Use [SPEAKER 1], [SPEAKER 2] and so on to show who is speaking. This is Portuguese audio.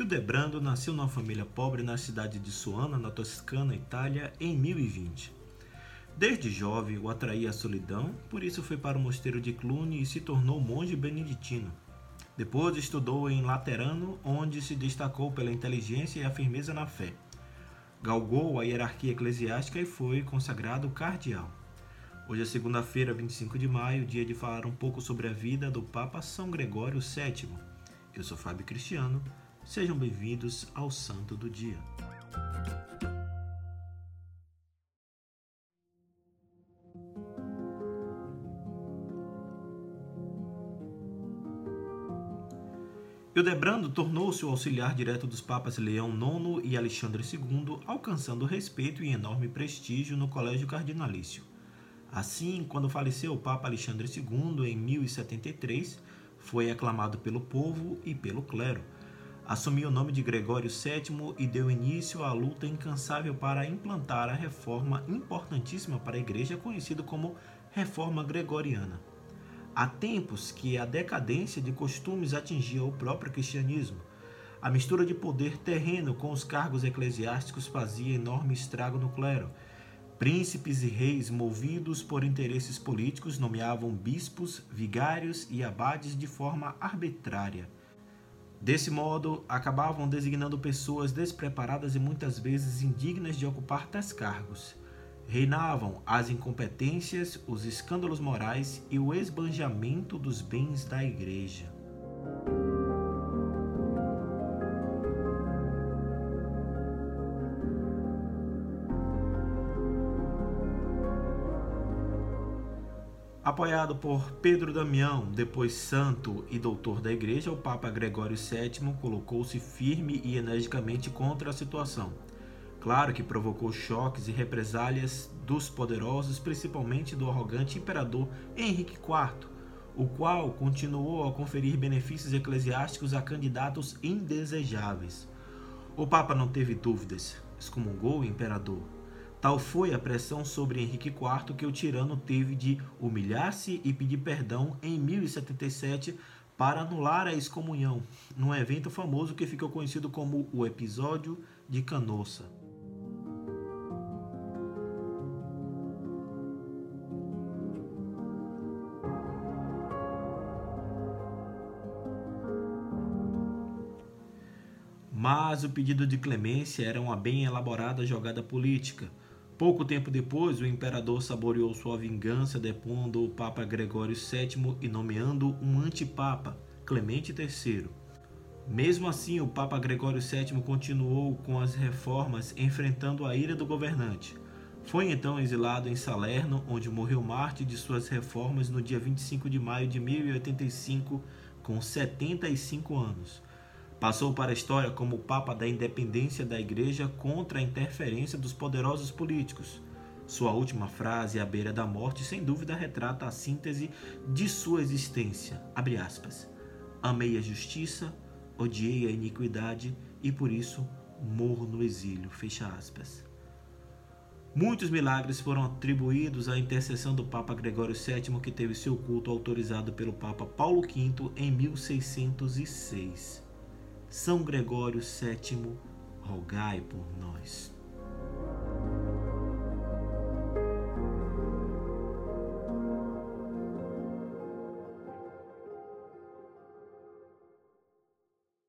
[SPEAKER 1] Hildebrando nasceu numa família pobre na cidade de Suana, na Toscana, Itália, em 1020. Desde jovem o atraía a solidão, por isso foi para o mosteiro de Cluny e se tornou monge beneditino. Depois estudou em Laterano, onde se destacou pela inteligência e a firmeza na fé. Galgou a hierarquia eclesiástica e foi consagrado cardeal. Hoje é segunda-feira, 25 de maio, dia de falar um pouco sobre a vida do Papa São Gregório VII. Eu sou Fábio Cristiano, sejam bem-vindos ao Santo do Dia. Hildebrando tornou-se o auxiliar direto dos papas Leão IX e Alexandre II, alcançando respeito e enorme prestígio no colégio cardinalício. Assim, quando faleceu o Papa Alexandre II em 1073, foi aclamado pelo povo e pelo clero. Assumiu o nome de Gregório VII e deu início à luta incansável para implantar a reforma importantíssima para a Igreja, conhecida como Reforma Gregoriana. Há tempos que a decadência de costumes atingia o próprio cristianismo. A mistura de poder terreno com os cargos eclesiásticos fazia enorme estrago no clero. Príncipes e reis, movidos por interesses políticos, nomeavam bispos, vigários e abades de forma arbitrária. Desse modo, acabavam designando pessoas despreparadas e muitas vezes indignas de ocupar tais cargos reinavam as incompetências, os escândalos morais e o esbanjamento dos bens da igreja. Apoiado por Pedro Damião, depois santo e doutor da igreja, o Papa Gregório VII colocou-se firme e energicamente contra a situação Claro que provocou choques e represálias dos poderosos, principalmente do arrogante imperador Henrique IV, o qual continuou a conferir benefícios eclesiásticos a candidatos indesejáveis. O Papa não teve dúvidas, excomungou o imperador. Tal foi a pressão sobre Henrique IV que o tirano teve de humilhar-se e pedir perdão em 1077 para anular a excomunhão, num evento famoso que ficou conhecido como o Episódio de Canossa. Mas o pedido de clemência era uma bem elaborada jogada política. Pouco tempo depois, o imperador saboreou sua vingança depondo o Papa Gregório VII e nomeando um antipapa, Clemente III. Mesmo assim, o Papa Gregório VII continuou com as reformas, enfrentando a ira do governante. Foi então exilado em Salerno, onde morreu mártir de suas reformas no dia 25 de maio de 1085, com 75 anos. Passou para a história como o Papa da independência da Igreja contra a interferência dos poderosos políticos. Sua última frase, à beira da morte, sem dúvida retrata a síntese de sua existência. Aspas, Amei a justiça, odiei a iniquidade e por isso morro no exílio. Fecha aspas. Muitos milagres foram atribuídos à intercessão do Papa Gregório VII, que teve seu culto autorizado pelo Papa Paulo V em 1606. São Gregório VII, rogai por nós.